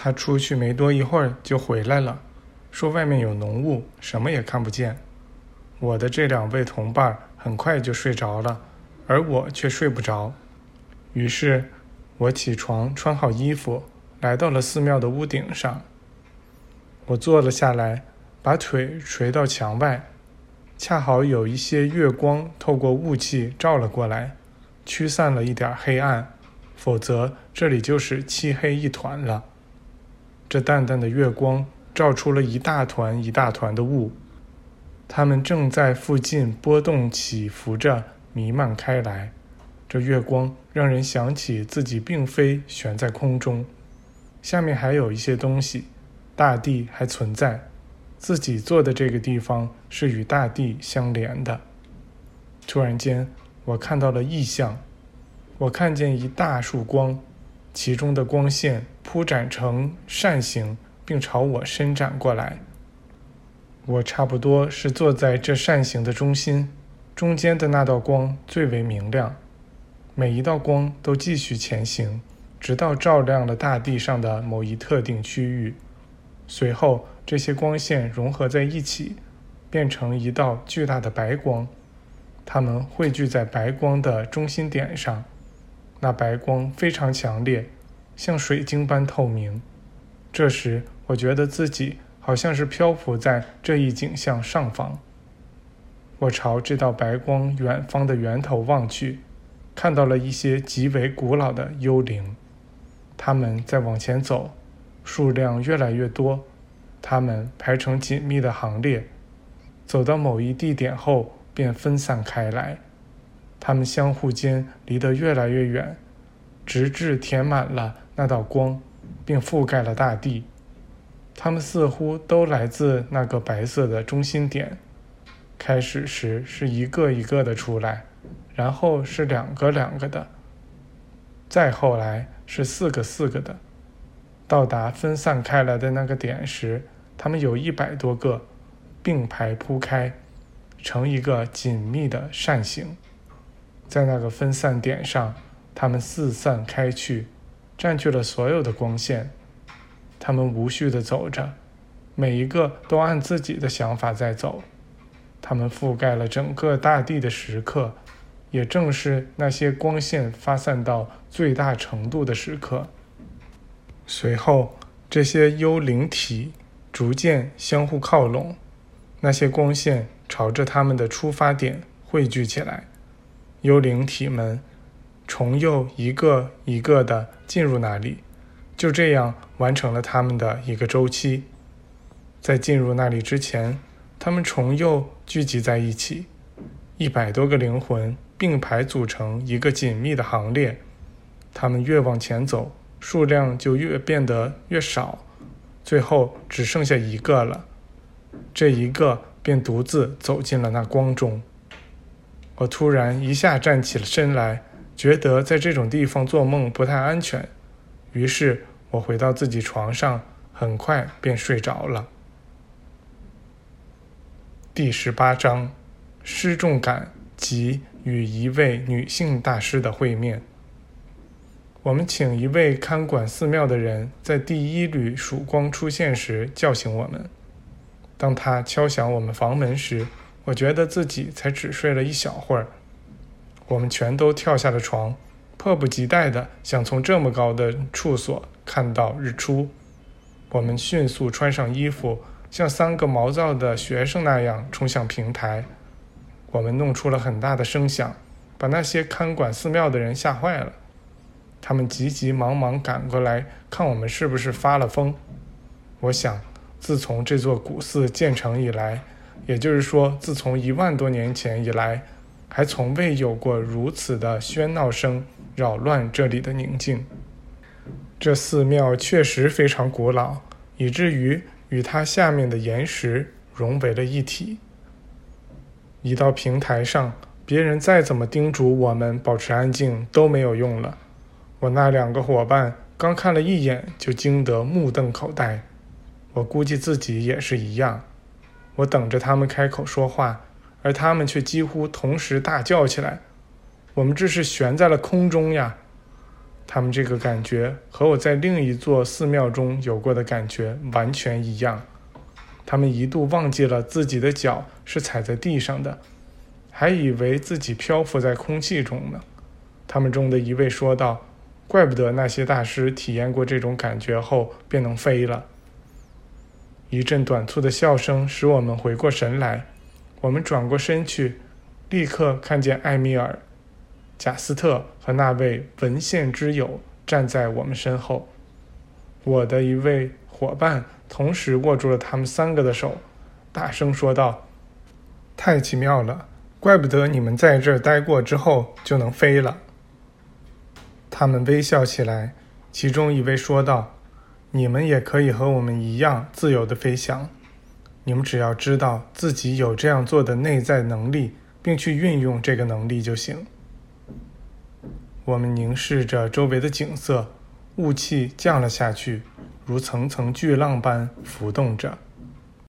他出去没多一会儿就回来了，说外面有浓雾，什么也看不见。我的这两位同伴很快就睡着了，而我却睡不着。于是，我起床，穿好衣服，来到了寺庙的屋顶上。我坐了下来，把腿垂到墙外，恰好有一些月光透过雾气照了过来，驱散了一点黑暗。否则，这里就是漆黑一团了。这淡淡的月光照出了一大团一大团的雾，它们正在附近波动起伏着，弥漫开来。这月光让人想起自己并非悬在空中，下面还有一些东西，大地还存在，自己坐的这个地方是与大地相连的。突然间，我看到了异象。我看见一大束光，其中的光线铺展成扇形，并朝我伸展过来。我差不多是坐在这扇形的中心，中间的那道光最为明亮。每一道光都继续前行，直到照亮了大地上的某一特定区域。随后，这些光线融合在一起，变成一道巨大的白光，它们汇聚在白光的中心点上。那白光非常强烈，像水晶般透明。这时，我觉得自己好像是漂浮在这一景象上方。我朝这道白光远方的源头望去，看到了一些极为古老的幽灵。他们在往前走，数量越来越多。他们排成紧密的行列，走到某一地点后便分散开来。它们相互间离得越来越远，直至填满了那道光，并覆盖了大地。它们似乎都来自那个白色的中心点。开始时是一个一个的出来，然后是两个两个的，再后来是四个四个的。到达分散开来的那个点时，它们有一百多个，并排铺开，成一个紧密的扇形。在那个分散点上，它们四散开去，占据了所有的光线。它们无序地走着，每一个都按自己的想法在走。它们覆盖了整个大地的时刻，也正是那些光线发散到最大程度的时刻。随后，这些幽灵体逐渐相互靠拢，那些光线朝着它们的出发点汇聚起来。幽灵体们重又一个一个地进入那里，就这样完成了他们的一个周期。在进入那里之前，他们重又聚集在一起，一百多个灵魂并排组成一个紧密的行列。他们越往前走，数量就越变得越少，最后只剩下一个了。这一个便独自走进了那光中。我突然一下站起了身来，觉得在这种地方做梦不太安全，于是我回到自己床上，很快便睡着了。第十八章：失重感及与一位女性大师的会面。我们请一位看管寺庙的人在第一缕曙光出现时叫醒我们。当他敲响我们房门时，我觉得自己才只睡了一小会儿，我们全都跳下了床，迫不及待地想从这么高的处所看到日出。我们迅速穿上衣服，像三个毛躁的学生那样冲向平台。我们弄出了很大的声响，把那些看管寺庙的人吓坏了。他们急急忙忙赶过来看我们是不是发了疯。我想，自从这座古寺建成以来，也就是说，自从一万多年前以来，还从未有过如此的喧闹声扰乱这里的宁静。这寺庙确实非常古老，以至于与它下面的岩石融为了一体。一到平台上，别人再怎么叮嘱我们保持安静都没有用了。我那两个伙伴刚看了一眼，就惊得目瞪口呆。我估计自己也是一样。我等着他们开口说话，而他们却几乎同时大叫起来：“我们这是悬在了空中呀！”他们这个感觉和我在另一座寺庙中有过的感觉完全一样。他们一度忘记了自己的脚是踩在地上的，还以为自己漂浮在空气中呢。他们中的一位说道：“怪不得那些大师体验过这种感觉后便能飞了。”一阵短促的笑声使我们回过神来。我们转过身去，立刻看见艾米尔、贾斯特和那位文献之友站在我们身后。我的一位伙伴同时握住了他们三个的手，大声说道：“太奇妙了！怪不得你们在这儿待过之后就能飞了。”他们微笑起来，其中一位说道：“你们也可以和我们一样自由地飞翔。”你们只要知道自己有这样做的内在能力，并去运用这个能力就行。我们凝视着周围的景色，雾气降了下去，如层层巨浪般浮动着。